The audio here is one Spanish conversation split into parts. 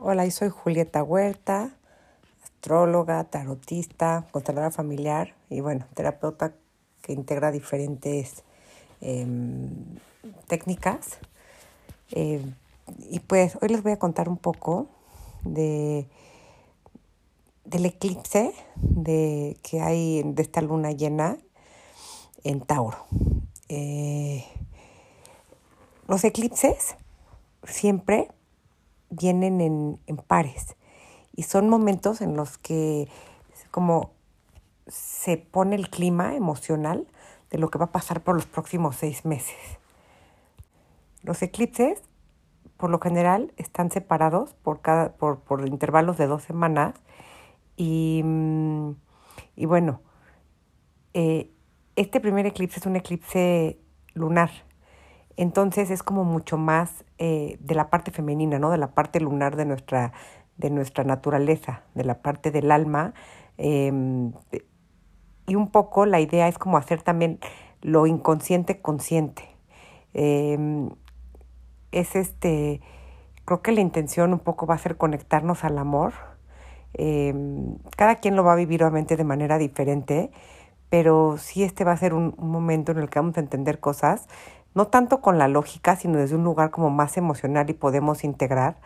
Hola, yo soy Julieta Huerta, astróloga, tarotista, consteladora familiar y bueno, terapeuta que integra diferentes em, técnicas. Eh, y pues hoy les voy a contar un poco de del eclipse de, que hay de esta luna llena en Tauro. Eh, los eclipses siempre vienen en, en pares. Y son momentos en los que como se pone el clima emocional de lo que va a pasar por los próximos seis meses. Los eclipses, por lo general, están separados por, cada, por, por intervalos de dos semanas. Y, y bueno, eh, este primer eclipse es un eclipse lunar entonces es como mucho más eh, de la parte femenina, ¿no? De la parte lunar de nuestra, de nuestra naturaleza, de la parte del alma. Em, y un poco la idea es como hacer también lo inconsciente consciente. Em, es este, creo que la intención un poco va a ser conectarnos al amor. Em, cada quien lo va a vivir obviamente de manera diferente, pero sí este va a ser un, un momento en el que vamos a entender cosas no tanto con la lógica, sino desde un lugar como más emocional y podemos integrar.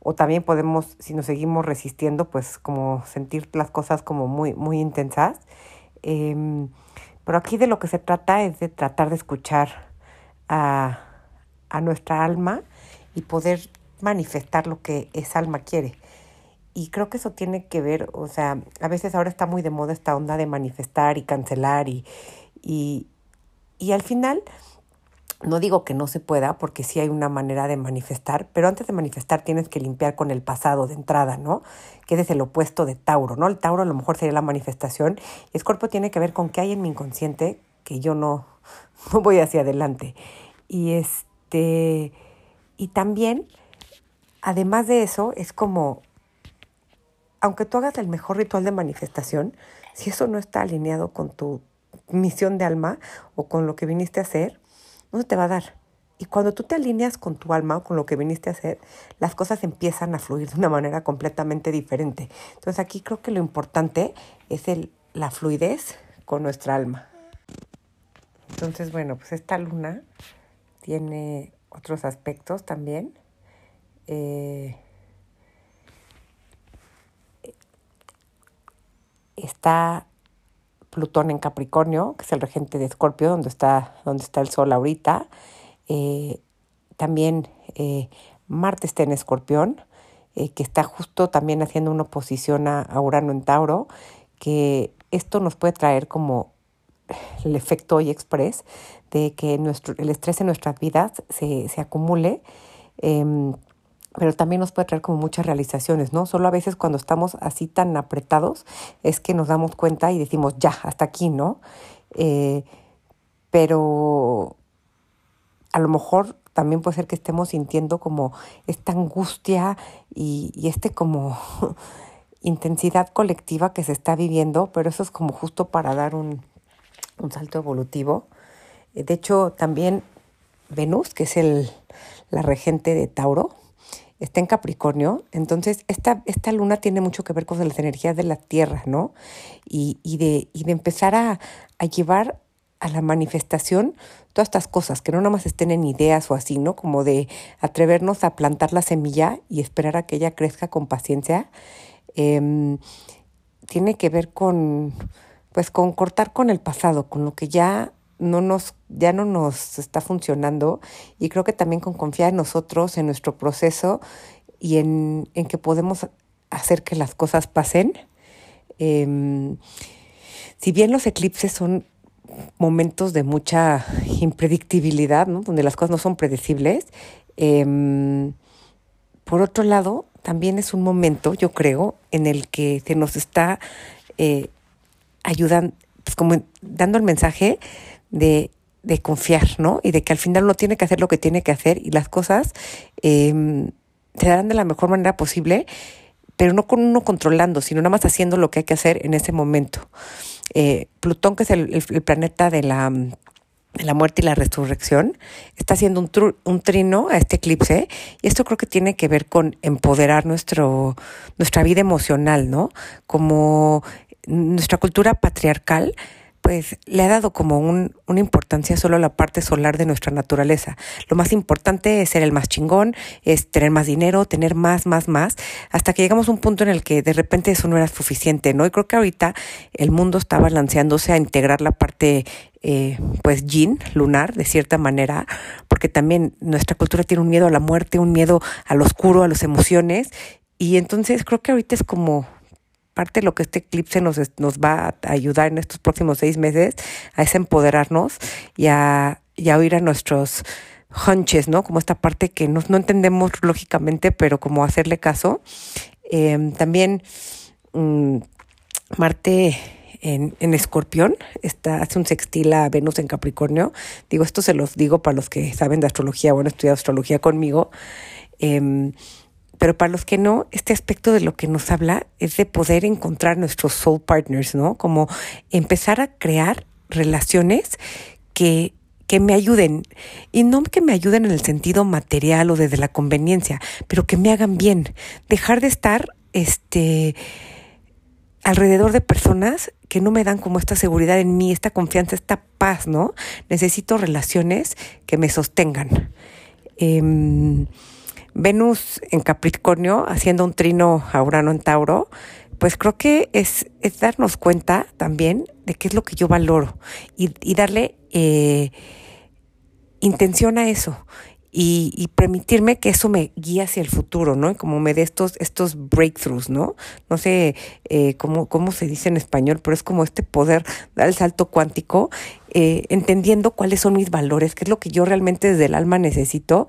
O también podemos, si nos seguimos resistiendo, pues como sentir las cosas como muy, muy intensas. Em, pero aquí de lo que se trata es de tratar de escuchar a, a nuestra alma y poder manifestar lo que esa alma quiere. Y creo que eso tiene que ver, o sea, a veces ahora está muy de moda esta onda de manifestar y cancelar y, y, y al final no digo que no se pueda, porque sí hay una manera de manifestar, pero antes de manifestar tienes que limpiar con el pasado de entrada, ¿no? Que es el opuesto de Tauro, ¿no? El Tauro a lo mejor sería la manifestación. Y Escorpio tiene que ver con qué hay en mi inconsciente que yo no, no voy hacia adelante. Y este, y también, además de eso, es como, aunque tú hagas el mejor ritual de manifestación, si eso no está alineado con tu misión de alma o con lo que viniste a hacer, no te va a dar. Y cuando tú te alineas con tu alma con lo que viniste a hacer, las cosas empiezan a fluir de una manera completamente diferente. Entonces aquí creo que lo importante es el, la fluidez con nuestra alma. Entonces, bueno, pues esta luna tiene otros aspectos también. Eh, está Plutón en Capricornio, que es el regente de Escorpio, donde está, donde está el Sol ahorita. Eh, también eh, Marte está en Escorpión, eh, que está justo también haciendo una oposición a, Urano en Tauro, que esto nos puede traer como el efecto hoy express de que el estrés en nuestras vidas se, se acumule. Pero también nos puede traer como muchas realizaciones, ¿no? Solo a veces cuando estamos así tan apretados es que nos damos cuenta y decimos, ya, hasta aquí, ¿no? Eh, pero a lo mejor también puede ser que estemos sintiendo como esta angustia y, y este como intensidad colectiva que se está viviendo, pero eso es como justo para dar un, un salto evolutivo. De hecho, también Venus, que es el, la regente de Tauro, está en Capricornio, entonces esta, esta luna tiene mucho que ver con las energías de la Tierra, ¿no? Y, y, de, y de empezar a, llevar a la manifestación todas estas cosas, que no nada más estén en ideas o así, ¿no? Como de atrevernos a plantar la semilla y esperar a que ella crezca con paciencia. Eh, tiene que ver con, pues, con cortar con el pasado, con lo que ya no nos, ya no nos está funcionando y creo que también con confiar en nosotros, en nuestro proceso y en, en que podemos hacer que las cosas pasen. Eh, si bien los eclipses son momentos de mucha impredictibilidad, ¿no? donde las cosas no son predecibles, eh, por otro lado, también es un momento, yo creo, en el que se nos está eh, ayudando, pues como dando el mensaje de, de, confiar, ¿no? Y de que al final uno tiene que hacer lo que tiene que hacer y las cosas eh, se darán de la mejor manera posible, pero no con uno controlando, sino nada más haciendo lo que hay que hacer en ese momento. Eh, Plutón, que es el, el, planeta de la la muerte y la resurrección, está haciendo un, un, trino a este eclipse y esto creo que tiene que ver con empoderar nuestro, nuestra vida emocional, ¿no? Como nuestra cultura patriarcal pues le ha dado como un, una importancia solo a la parte solar de nuestra naturaleza. Lo más importante es ser el más chingón, es tener más dinero, tener más, más, más, hasta que llegamos a un punto en el que de repente eso no era suficiente, ¿no? Y creo que ahorita el mundo está balanceándose a integrar la parte eh, pues yin, lunar, de cierta manera, porque también nuestra cultura tiene un miedo a la muerte, un miedo al oscuro, a las emociones, y entonces creo que ahorita es como parte de lo que este eclipse nos, nos va a ayudar en estos próximos seis meses a es empoderarnos y a, y a oír a nuestros hunches, ¿no? Como esta parte que no, no entendemos lógicamente, pero como hacerle caso. Em, también mm, Marte en, Escorpión, está, hace un sextil a Venus en Capricornio. Digo, esto se los digo para los que saben de astrología o han estudiado astrología conmigo. Eh, pero para los que no, este aspecto de lo que nos habla es de poder encontrar nuestros soul partners, ¿no? Como empezar a crear relaciones que, que me ayuden. Y no que me ayuden en el sentido material o desde la conveniencia, pero que me hagan bien. Dejar de estar este alrededor de personas que no me dan como esta seguridad en mí, esta confianza, esta paz, ¿no? Necesito relaciones que me sostengan. Eh, Venus en Capricornio haciendo un trino a en Tauro, pues creo que es, es darnos cuenta también de qué es lo que yo valoro y, y darle eh, intención a eso y, y, permitirme que eso me guíe hacia el futuro, ¿no? Y como me dé estos, estos breakthroughs, ¿no? No sé eh, cómo, cómo se dice en español, pero es como este poder dar el salto cuántico, eh, entendiendo cuáles son mis valores, qué es lo que yo realmente desde el alma necesito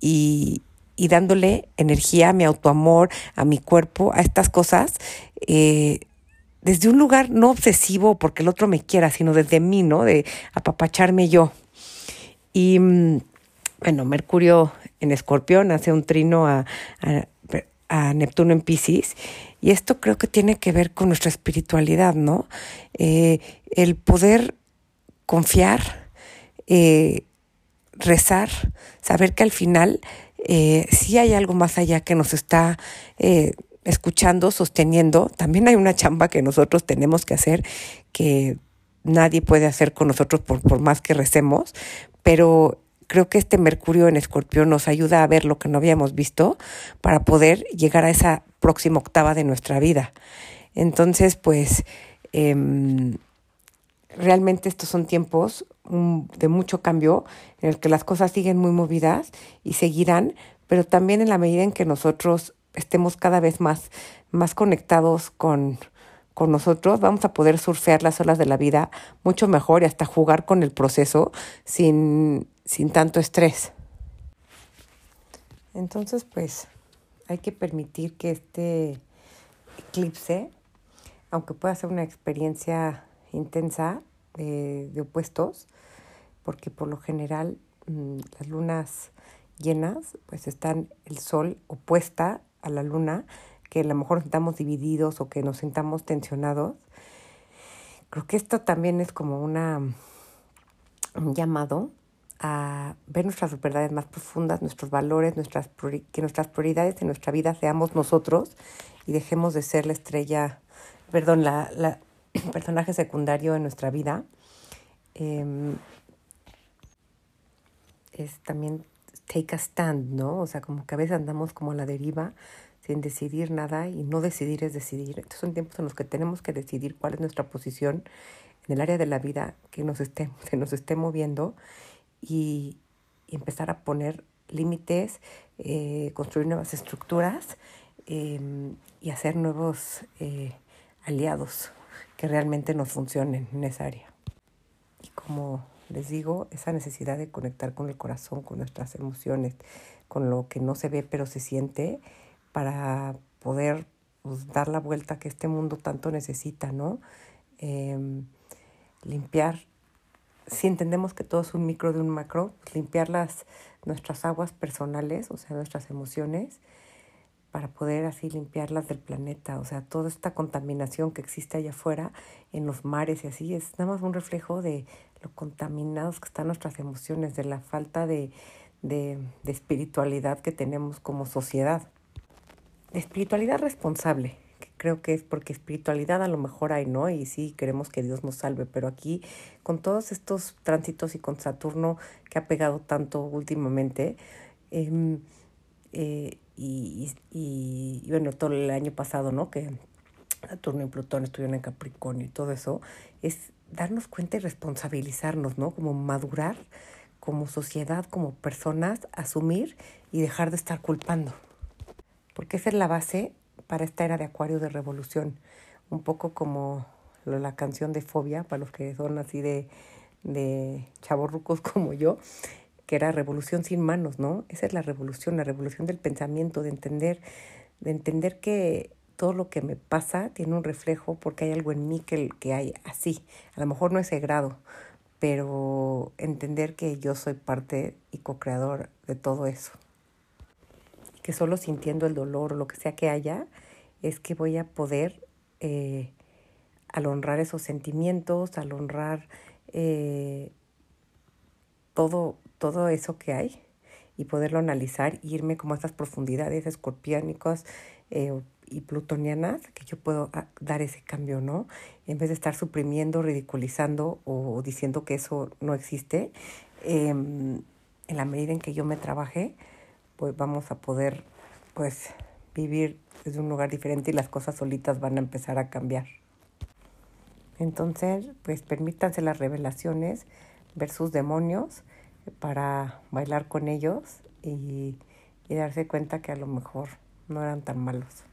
y, y dándole energía a mi autoamor, a mi cuerpo, a estas cosas, eh, desde un lugar no obsesivo porque el otro me quiera, sino desde mí, ¿no? De apapacharme yo. Y mm, bueno, Mercurio en Escorpión hace un trino a, a, Neptuno en Pisces. Y esto creo que tiene que ver con nuestra espiritualidad, ¿no? Eh, el poder confiar, eh, rezar, saber que al final eh, si hay algo más allá que nos está eh, escuchando, sosteniendo, también hay una chamba que nosotros tenemos que hacer que nadie puede hacer con nosotros por, por más que recemos, pero creo que este Mercurio en Escorpio nos ayuda a ver lo que no habíamos visto para poder llegar a esa próxima octava de nuestra vida. Entonces, pues, eh, realmente estos son tiempos de mucho cambio en el que las cosas siguen muy movidas y seguirán, pero también en la medida en que nosotros estemos cada vez más, más conectados con, con nosotros, vamos a poder surfear las olas de la vida mucho mejor y hasta jugar con el proceso sin, sin tanto estrés. Entonces, pues, hay que permitir que este eclipse, aunque pueda ser una experiencia intensa de, opuestos, porque por lo general mm, las lunas llenas, pues están el sol opuesta a la luna, que a lo mejor nos sintamos divididos o que nos sintamos tensionados. Creo que esto también es como una, un llamado a ver nuestras verdades más profundas, nuestros valores, nuestras que nuestras prioridades en nuestra vida seamos nosotros y dejemos de ser la estrella, perdón, la, la personaje secundario en nuestra vida, em, es también take a stand, ¿no? O sea, como que a veces andamos como a la deriva sin decidir nada y no decidir es decidir. Estos son tiempos en los que tenemos que decidir cuál es nuestra posición en el área de la vida que nos esté, que nos esté moviendo y, empezar a poner límites, eh, construir nuevas estructuras em, y hacer nuevos eh, aliados que realmente nos funcionen en esa área. Y como les digo, esa necesidad de conectar con el corazón, con nuestras emociones, con lo que no se ve pero se siente, para poder pues, dar la vuelta que este mundo tanto necesita, ¿no? Em, limpiar, si entendemos que todo es un micro de un macro, limpiar las, nuestras aguas personales, o sea, nuestras emociones, para poder así limpiarlas del planeta. O sea, toda esta contaminación que existe allá afuera, en los mares y así, es nada más un reflejo de lo contaminados que están nuestras emociones, de la falta de, de, espiritualidad que tenemos como sociedad. Espiritualidad responsable, que creo que es porque espiritualidad a lo mejor hay, ¿no? Y sí, queremos que Dios nos salve, pero aquí con todos estos tránsitos y con Saturno que ha pegado tanto últimamente, eh, eh, y, y, y, bueno, todo el año pasado, ¿no? Que Saturno y Plutón estuvieron en Capricornio y todo eso, es darnos cuenta y responsabilizarnos, ¿no? Como madurar como sociedad, como personas, asumir y dejar de estar culpando. Porque esa es la base para esta era de Acuario de revolución. Un poco como la canción de Fobia, para los que son así de, de chavorrucos como yo, que era revolución sin manos, ¿no? Esa es la revolución, la revolución del pensamiento, de entender, de entender que todo lo que me pasa tiene un reflejo porque hay algo en mí que, que hay así. A lo mejor no ese grado, pero entender que yo soy parte y co-creador de todo eso. Que solo sintiendo el dolor o lo que sea que haya, es que voy a poder, eh, al honrar esos sentimientos, al honrar eh, todo, todo eso que hay y poderlo analizar, irme como a estas profundidades escorpiónicas eh, y plutonianas, que yo puedo ah, dar ese cambio, ¿no? En vez de estar suprimiendo, ridiculizando o diciendo que eso no existe, eh, en la medida en que yo me trabaje, pues vamos a poder, pues, vivir desde un lugar diferente y las cosas solitas van a empezar a cambiar. Entonces, pues permítanse las revelaciones, ver sus demonios para bailar con ellos y, y darse cuenta que a lo mejor no eran tan malos.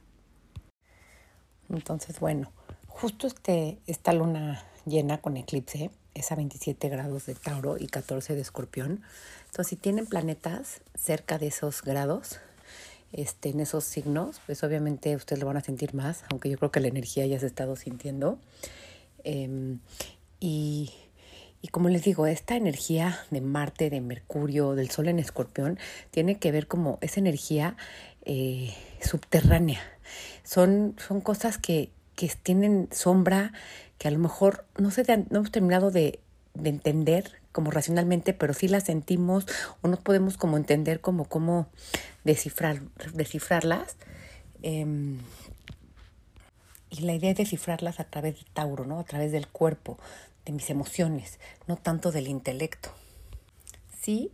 Entonces, bueno, justo este, esta luna llena con eclipse es a 27 grados de Tauro y 14 de Escorpión. Entonces, si tienen planetas cerca de esos grados, este, en esos signos, pues obviamente ustedes lo van a sentir más, aunque yo creo que la energía ya se ha estado sintiendo. Eh, y, y como les digo, esta energía de Marte, de Mercurio, del Sol en Escorpión, tiene que ver como esa energía eh, subterránea son, son cosas que, que tienen sombra, que a lo mejor no, se no hemos terminado de, de entender como racionalmente, pero sí las sentimos o no podemos como entender como cómo descifrar, descifrarlas. Eh, y la idea es descifrarlas a través de Tauro, ¿no? A través del cuerpo, de mis emociones, no tanto del intelecto. Sí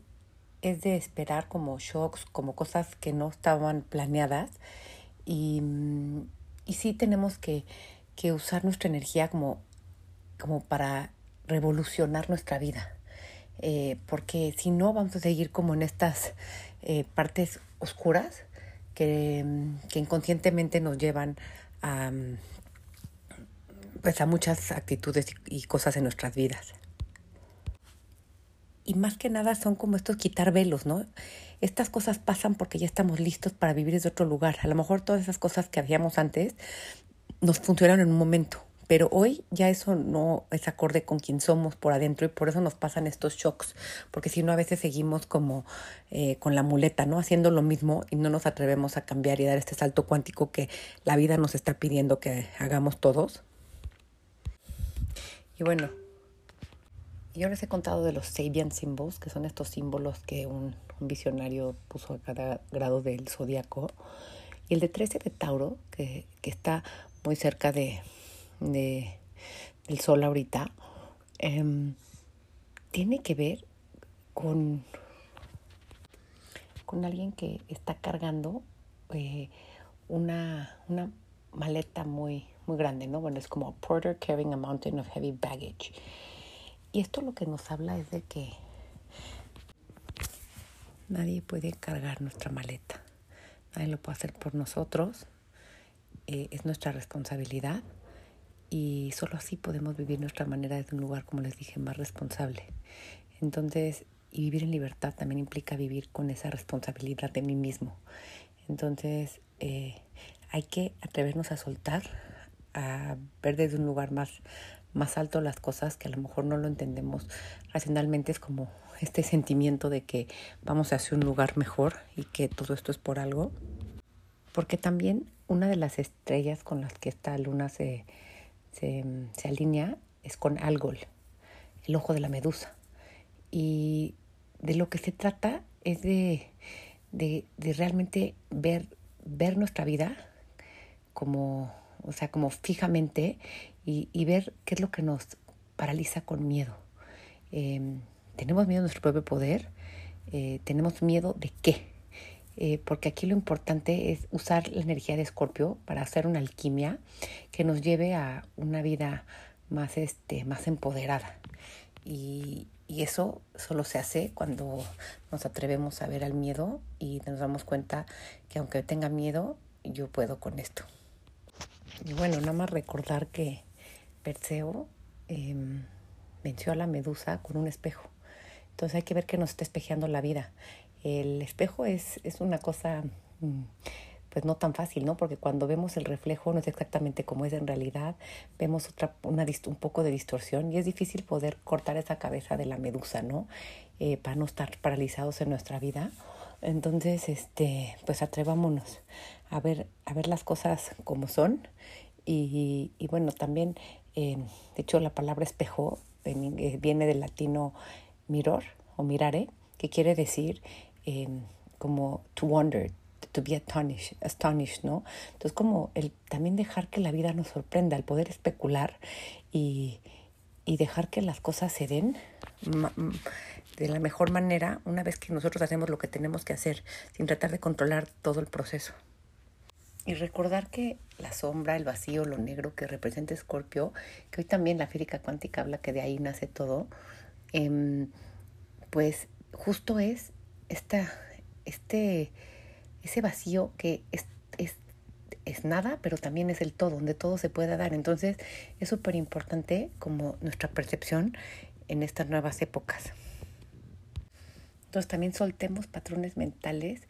es de esperar como shocks, como cosas que no estaban planeadas, y, y sí tenemos que, que usar nuestra energía como, como para revolucionar nuestra vida. Eh, porque si no vamos a seguir como en estas eh, partes oscuras que, que, inconscientemente nos llevan a, pues a muchas actitudes y, cosas en nuestras vidas. Y más que nada son como estos quitar velos, ¿no? estas cosas pasan porque ya estamos listos para vivir desde otro lugar. A lo mejor todas esas cosas que hacíamos antes nos funcionaron en un momento, pero hoy ya eso no es acorde con quien somos por adentro y por eso nos pasan estos shocks, porque si no a veces seguimos como eh, con la muleta, ¿no? Haciendo lo mismo y no nos atrevemos a cambiar y dar este salto cuántico que la vida nos está pidiendo que hagamos todos. Y bueno, yo les he contado de los Sabian Symbols, que son estos símbolos que un, un visionario puso a cada grado del zodiaco. Y el de 13 de Tauro, que, que está muy cerca de, de, del Sol ahorita, eh, tiene que ver con, con alguien que está cargando eh, una, una maleta muy, muy grande, ¿no? Bueno, es como porter carrying a mountain of heavy baggage. Y esto lo que nos habla es de que nadie puede cargar nuestra maleta. Nadie lo puede hacer por nosotros. Eh, es nuestra responsabilidad y solo así podemos vivir nuestra manera desde un lugar, como les dije, más responsable. Entonces, y vivir en libertad también implica vivir con esa responsabilidad de mí mismo. Entonces, eh, hay que atrevernos a soltar, a ver desde un lugar más más alto las cosas que a lo mejor no lo entendemos racionalmente. Es como este sentimiento de que vamos hacia un lugar mejor y que todo esto es por algo. Porque también una de las estrellas con las que esta luna se, se, alinea es con Algol. el ojo de la medusa. Y de lo que se trata es de, de, de realmente ver, ver nuestra vida como, o sea, como fijamente y, y, ver qué es lo que nos paraliza con miedo. Eh, tenemos miedo a nuestro propio poder, eh, tenemos miedo de qué. Eh, porque aquí lo importante es usar la energía de Escorpio para hacer una alquimia que nos lleve a una vida más, este, más empoderada. Y, y eso solo se hace cuando nos atrevemos a ver al miedo y nos damos cuenta que aunque tenga miedo, yo puedo con esto. Y bueno, nada más recordar que Perseo eh, venció a la medusa con un espejo. Entonces hay que ver que nos está espejeando la vida. El espejo es, es una cosa mm, pues no tan fácil, ¿no? Porque cuando vemos el reflejo no es exactamente como es en realidad, vemos otra, una, un poco de distorsión y es difícil poder cortar esa cabeza de la medusa, ¿no? Eh, para no estar paralizados en nuestra vida. Entonces, este, pues atrevámonos a ver, a ver las cosas como son. Y, y bueno, también, eh, de hecho, la palabra espejo eh, viene del latino miror o mirare, que quiere decir eh, como to wonder, to be astonished, astonished, ¿no? Entonces como el también dejar que la vida nos sorprenda, el poder especular y, y dejar que las cosas se den de la mejor manera una vez que nosotros hacemos lo que tenemos que hacer, sin tratar de controlar todo el proceso. Y recordar que la sombra, el vacío, lo negro que representa Escorpio, que hoy también la física cuántica habla que de ahí nace todo, eh, pues justo es esta, este, ese vacío que es, es, es nada, pero también es el todo, donde todo se pueda dar. Entonces es súper importante como nuestra percepción en estas nuevas épocas. Entonces también soltemos patrones mentales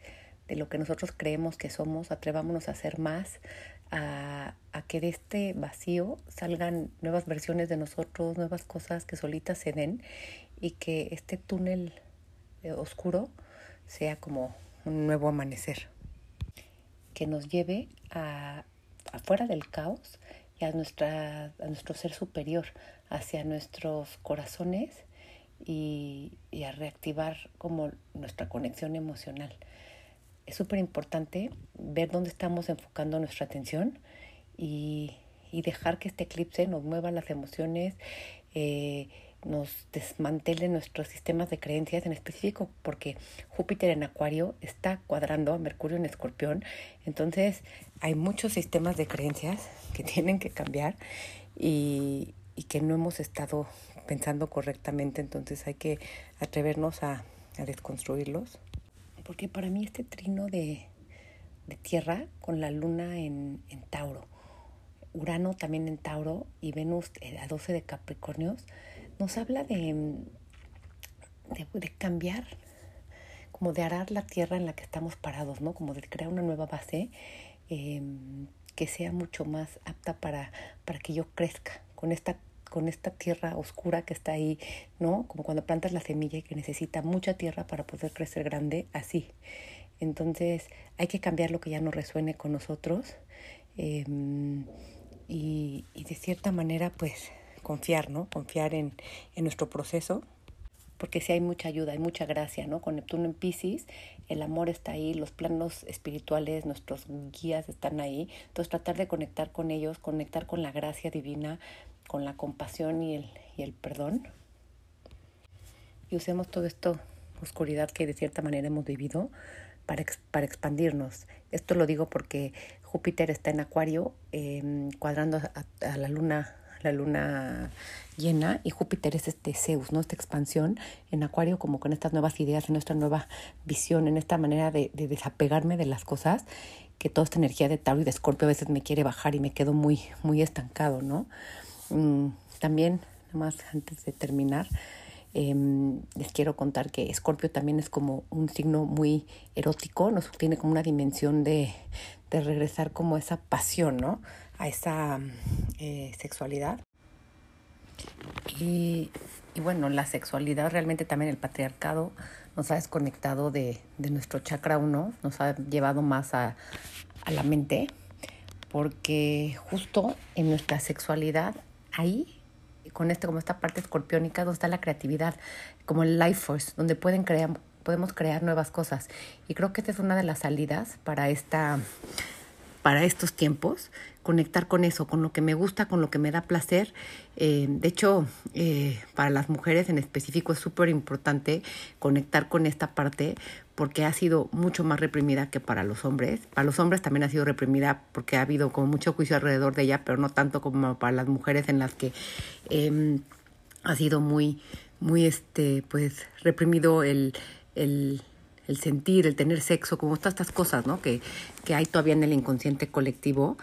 de lo que nosotros creemos que somos, atrevámonos a hacer más, a, a, que de este vacío salgan nuevas versiones de nosotros, nuevas cosas que solitas se den y que este túnel eh, oscuro sea como un nuevo amanecer, que nos lleve a afuera del caos y a, nuestra, a nuestro ser superior, hacia nuestros corazones y, y a reactivar como nuestra conexión emocional. Es súper importante ver dónde estamos enfocando nuestra atención y, y, dejar que este eclipse nos mueva las emociones, eh, nos desmantele nuestros sistemas de creencias, en específico porque Júpiter en Acuario está cuadrando a Mercurio en Escorpión. Entonces hay muchos sistemas de creencias que tienen que cambiar y, y que no hemos estado pensando correctamente. Entonces hay que atrevernos a, a desconstruirlos. Porque para mí este trino de, de tierra con la luna en, en Tauro, Urano también en Tauro y Venus a 12 de Capricornios, nos habla de, de, cambiar, como de arar la tierra en la que estamos parados, ¿no? Como de crear una nueva base eh, que sea mucho más apta para, para que yo crezca con esta con esta tierra oscura que está ahí, ¿no? Como cuando plantas la semilla y que necesita mucha tierra para poder crecer grande, así. Entonces hay que cambiar lo que ya no resuene con nosotros eh, y, y de cierta manera pues confiar, ¿no? Confiar en, en nuestro proceso, porque si hay mucha ayuda, hay mucha gracia, ¿no? Con Neptuno en Pisces, el amor está ahí, los planos espirituales, nuestros guías están ahí. Entonces tratar de conectar con ellos, conectar con la gracia divina, con la compasión y el, y el perdón. Y usemos todo esto, oscuridad que de cierta manera hemos vivido, para, para expandirnos. Esto lo digo porque Júpiter está en Acuario, eh, cuadrando a la luna la luna llena y Júpiter es este Zeus, ¿no? Esta expansión en Acuario como con estas nuevas ideas, en esta nueva visión, en esta manera de, de desapegarme de las cosas que toda esta energía de Tauro y de Escorpio a veces me quiere bajar y me quedo muy, muy estancado, ¿no? Mm, también, nada más antes de terminar, eh, les quiero contar que Escorpio también es como un signo muy erótico, nos tiene como una dimensión de, de regresar como esa pasión, ¿no? A esa eh, sexualidad. Y, y, bueno, la sexualidad realmente también el patriarcado nos ha desconectado de, de nuestro chakra 1, nos ha llevado más a, a la mente, porque justo en nuestra sexualidad ahí con este, como esta parte escorpiónica, donde está la creatividad, como el life force, donde pueden crear, podemos crear nuevas cosas. Y creo que esta es una de las salidas para esta para estos tiempos, conectar con eso, con lo que me gusta, con lo que me da placer. Eh, de hecho, eh, para las mujeres en específico es súper importante conectar con esta parte porque ha sido mucho más reprimida que para los hombres. Para los hombres también ha sido reprimida porque ha habido como mucho juicio alrededor de ella, pero no tanto como para las mujeres en las que eh, ha sido muy, muy, este, pues, reprimido el, el el sentir, el tener sexo, como todas estas cosas, ¿no? Que, que hay todavía en el inconsciente colectivo.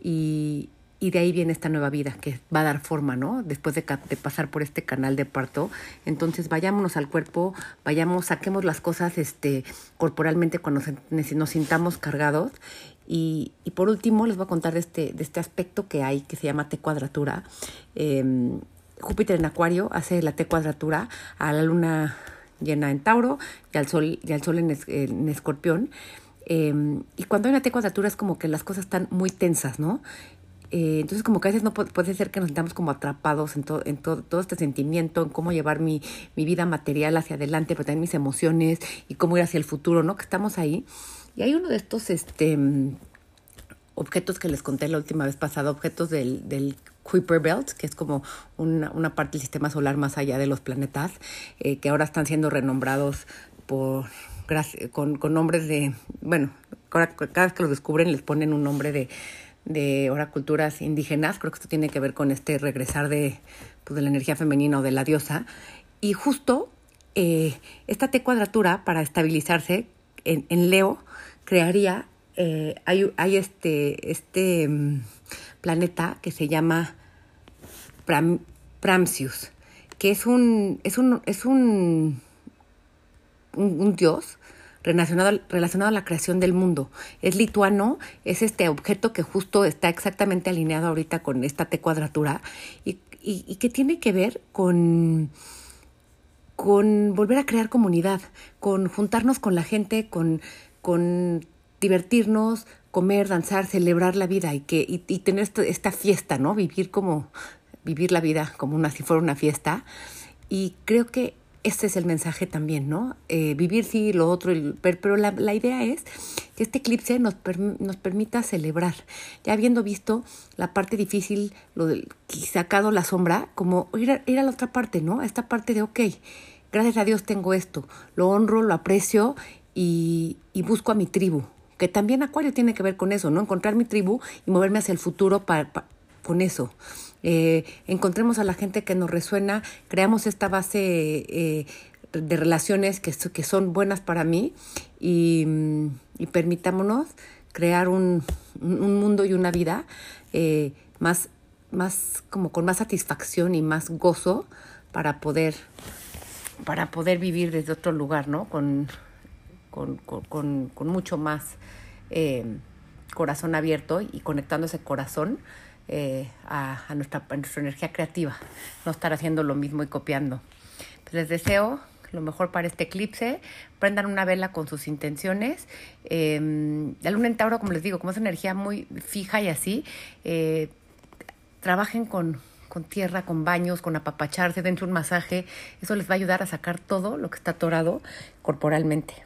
Y, y de ahí viene esta nueva vida que va a dar forma, ¿no? Después de, pasar por este canal de parto. Entonces, vayámonos al cuerpo, vayamos, saquemos las cosas este, corporalmente cuando nos sintamos cargados. Y, y, por último, les voy a contar de este, de este aspecto que hay que se llama T cuadratura. Eh, Júpiter en Acuario hace la T cuadratura a la luna llena en Tauro y al Sol, y al sol en, Escorpión. Eh, y cuando hay una T cuadratura es como que las cosas están muy tensas, ¿no? Eh, entonces como que a veces no puede, ser que nos sintamos como atrapados en, todo en todo, todo este sentimiento, en cómo llevar mi, mi vida material hacia adelante, pero también mis emociones y cómo ir hacia el futuro, ¿no? Que estamos ahí. Y hay uno de estos este, objetos que les conté la última vez pasada, objetos del, del Kuiper Belt, que es como una, una, parte del sistema solar más allá de los planetas, eh, que ahora están siendo renombrados por con, con nombres de, bueno, cada vez que los descubren les ponen un nombre de, de ahora culturas indígenas, creo que esto tiene que ver con este regresar de, pues, de la energía femenina o de la diosa, y justo eh, esta T cuadratura para estabilizarse en, en Leo crearía, eh, hay, hay este, este um, planeta que se llama Pram, Pramsius, que es un, es un, es un, un dios relacionado, relacionado a la creación del mundo. Es lituano, es este objeto que justo está exactamente alineado ahorita con esta T cuadratura y, y, y que tiene que ver con con volver a crear comunidad, con juntarnos con la gente, con, con divertirnos, comer, danzar, celebrar la vida y que y, y tener esta, esta, fiesta, ¿no? Vivir como vivir la vida como una si fuera una fiesta. Y creo que este es el mensaje también, ¿no? Eh, vivir sí, lo otro, el, pero, la, la, idea es que este eclipse nos, per, nos permita celebrar, ya habiendo visto la parte difícil, lo del, sacado la sombra, como ir a, la otra parte, ¿no? Esta parte de, ok, gracias a Dios tengo esto, lo honro, lo aprecio y, y busco a mi tribu, también Acuario tiene que ver con eso, ¿no? Encontrar mi tribu y moverme hacia el futuro para, con eso. Eh, encontremos a la gente que nos resuena, creamos esta base eh, de relaciones que, que, son buenas para mí y, y permitámonos crear un, un, mundo y una vida eh, más, más como con más satisfacción y más gozo para poder para poder vivir desde otro lugar, ¿no? Con, con, con mucho más eh, corazón abierto y conectando ese corazón eh, a, a, nuestra, a, nuestra, energía creativa, no estar haciendo lo mismo y copiando. Pues les deseo lo mejor para este eclipse, prendan una vela con sus intenciones. Eh, la luna en Tauro, como les digo, como es energía muy fija y así, eh, trabajen con, con tierra, con baños, con apapacharse, dentro de un masaje, eso les va a ayudar a sacar todo lo que está atorado corporalmente.